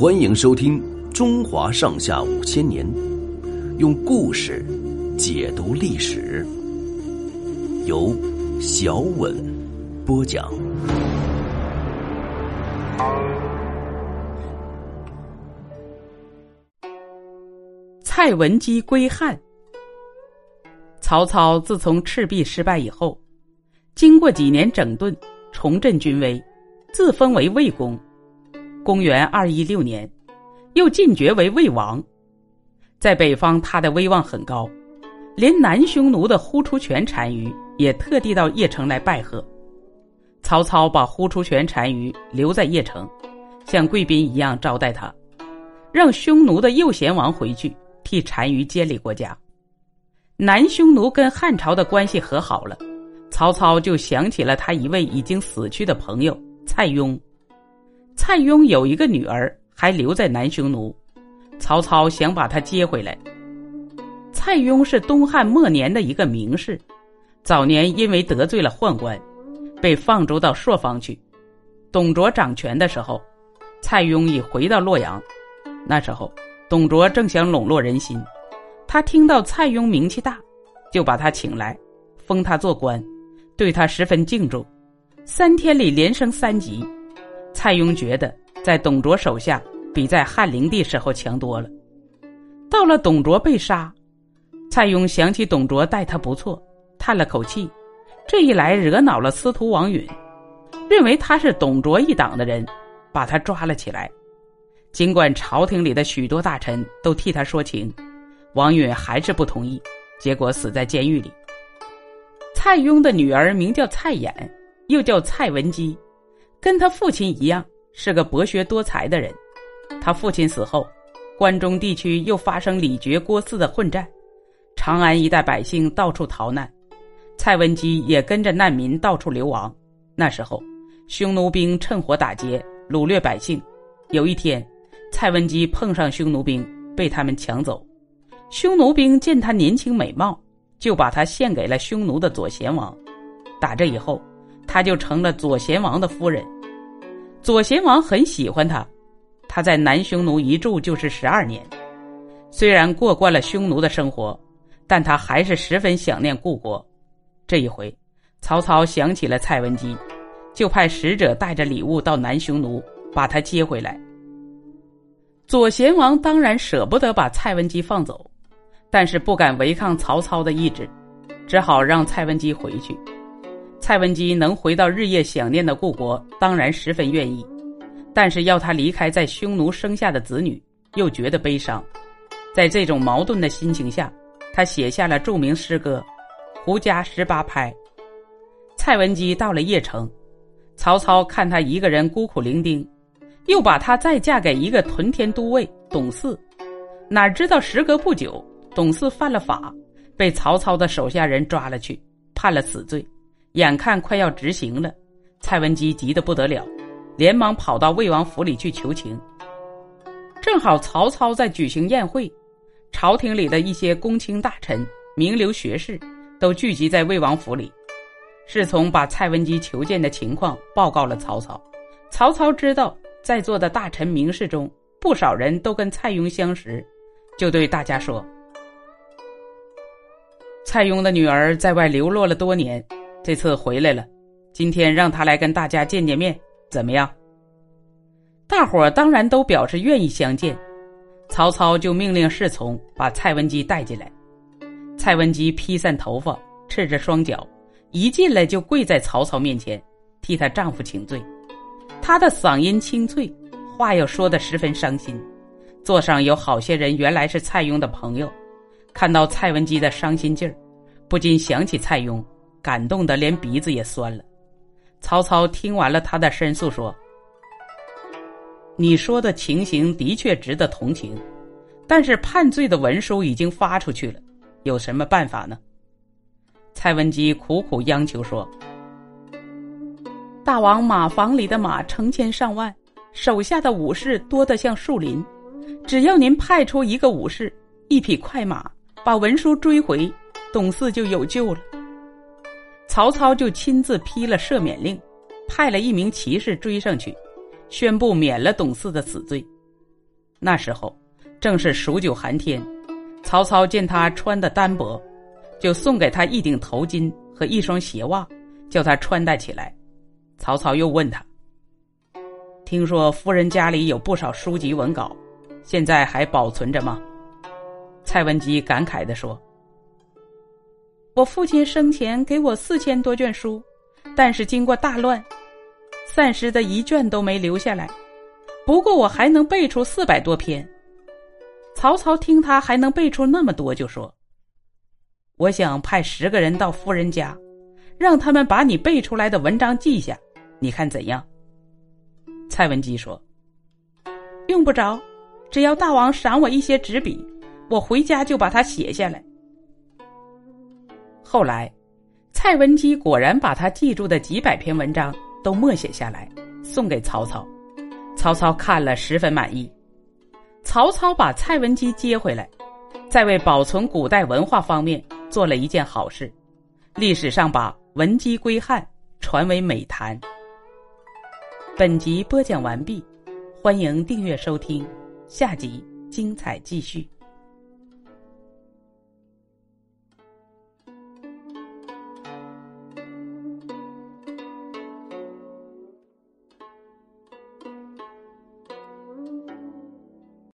欢迎收听《中华上下五千年》，用故事解读历史，由小稳播讲。蔡文姬归汉。曹操自从赤壁失败以后，经过几年整顿，重振军威，自封为魏公。公元二一六年，又进爵为魏王。在北方，他的威望很高，连南匈奴的呼出泉单于也特地到邺城来拜贺。曹操把呼出泉单于留在邺城，像贵宾一样招待他，让匈奴的右贤王回去替单于监理国家。南匈奴跟汉朝的关系和好了，曹操就想起了他一位已经死去的朋友蔡邕。蔡邕有一个女儿，还留在南匈奴，曹操想把她接回来。蔡邕是东汉末年的一个名士，早年因为得罪了宦官，被放逐到朔方去。董卓掌权的时候，蔡邕已回到洛阳。那时候，董卓正想笼络人心，他听到蔡邕名气大，就把他请来，封他做官，对他十分敬重，三天里连升三级。蔡邕觉得在董卓手下比在汉灵帝时候强多了。到了董卓被杀，蔡邕想起董卓待他不错，叹了口气。这一来惹恼了司徒王允，认为他是董卓一党的人，把他抓了起来。尽管朝廷里的许多大臣都替他说情，王允还是不同意，结果死在监狱里。蔡邕的女儿名叫蔡琰，又叫蔡文姬。跟他父亲一样是个博学多才的人，他父亲死后，关中地区又发生李傕郭汜的混战，长安一带百姓到处逃难，蔡文姬也跟着难民到处流亡。那时候，匈奴兵趁火打劫，掳掠百姓。有一天，蔡文姬碰上匈奴兵，被他们抢走。匈奴兵见她年轻美貌，就把她献给了匈奴的左贤王。打这以后。他就成了左贤王的夫人，左贤王很喜欢他，他在南匈奴一住就是十二年。虽然过惯了匈奴的生活，但他还是十分想念故国。这一回，曹操想起了蔡文姬，就派使者带着礼物到南匈奴，把他接回来。左贤王当然舍不得把蔡文姬放走，但是不敢违抗曹操的意志，只好让蔡文姬回去。蔡文姬能回到日夜想念的故国，当然十分愿意，但是要他离开在匈奴生下的子女，又觉得悲伤。在这种矛盾的心情下，他写下了著名诗歌《胡笳十八拍》。蔡文姬到了邺城，曹操看她一个人孤苦伶仃，又把她再嫁给一个屯田都尉董祀。哪知道时隔不久，董祀犯了法，被曹操的手下人抓了去，判了死罪。眼看快要执行了，蔡文姬急得不得了，连忙跑到魏王府里去求情。正好曹操在举行宴会，朝廷里的一些公卿大臣、名流学士都聚集在魏王府里。侍从把蔡文姬求见的情况报告了曹操。曹操知道在座的大臣名士中不少人都跟蔡邕相识，就对大家说：“蔡邕的女儿在外流落了多年。”这次回来了，今天让他来跟大家见见面，怎么样？大伙当然都表示愿意相见。曹操就命令侍从把蔡文姬带进来。蔡文姬披散头发，赤着双脚，一进来就跪在曹操面前，替她丈夫请罪。她的嗓音清脆，话又说得十分伤心。座上有好些人，原来是蔡邕的朋友，看到蔡文姬的伤心劲儿，不禁想起蔡邕。感动的连鼻子也酸了。曹操听完了他的申诉，说：“你说的情形的确值得同情，但是判罪的文书已经发出去了，有什么办法呢？”蔡文姬苦苦央求说：“大王马房里的马成千上万，手下的武士多得像树林，只要您派出一个武士，一匹快马，把文书追回，董四就有救了。”曹操就亲自批了赦免令，派了一名骑士追上去，宣布免了董祀的死罪。那时候正是数九寒天，曹操见他穿的单薄，就送给他一顶头巾和一双鞋袜，叫他穿戴起来。曹操又问他：“听说夫人家里有不少书籍文稿，现在还保存着吗？”蔡文姬感慨地说：“我父亲生前给我四千多卷书，但是经过大乱，散失的一卷都没留下来。不过我还能背出四百多篇。”曹操听他还能背出那么多，就说：“我想派十个人到夫人家，让他们把你背出来的文章记下，你看怎样？”蔡文姬说：“用不着，只要大王赏我一些纸笔。”我回家就把它写下来。后来，蔡文姬果然把他记住的几百篇文章都默写下来，送给曹操。曹操看了十分满意。曹操把蔡文姬接回来，在为保存古代文化方面做了一件好事，历史上把文姬归汉传为美谈。本集播讲完毕，欢迎订阅收听，下集精彩继续。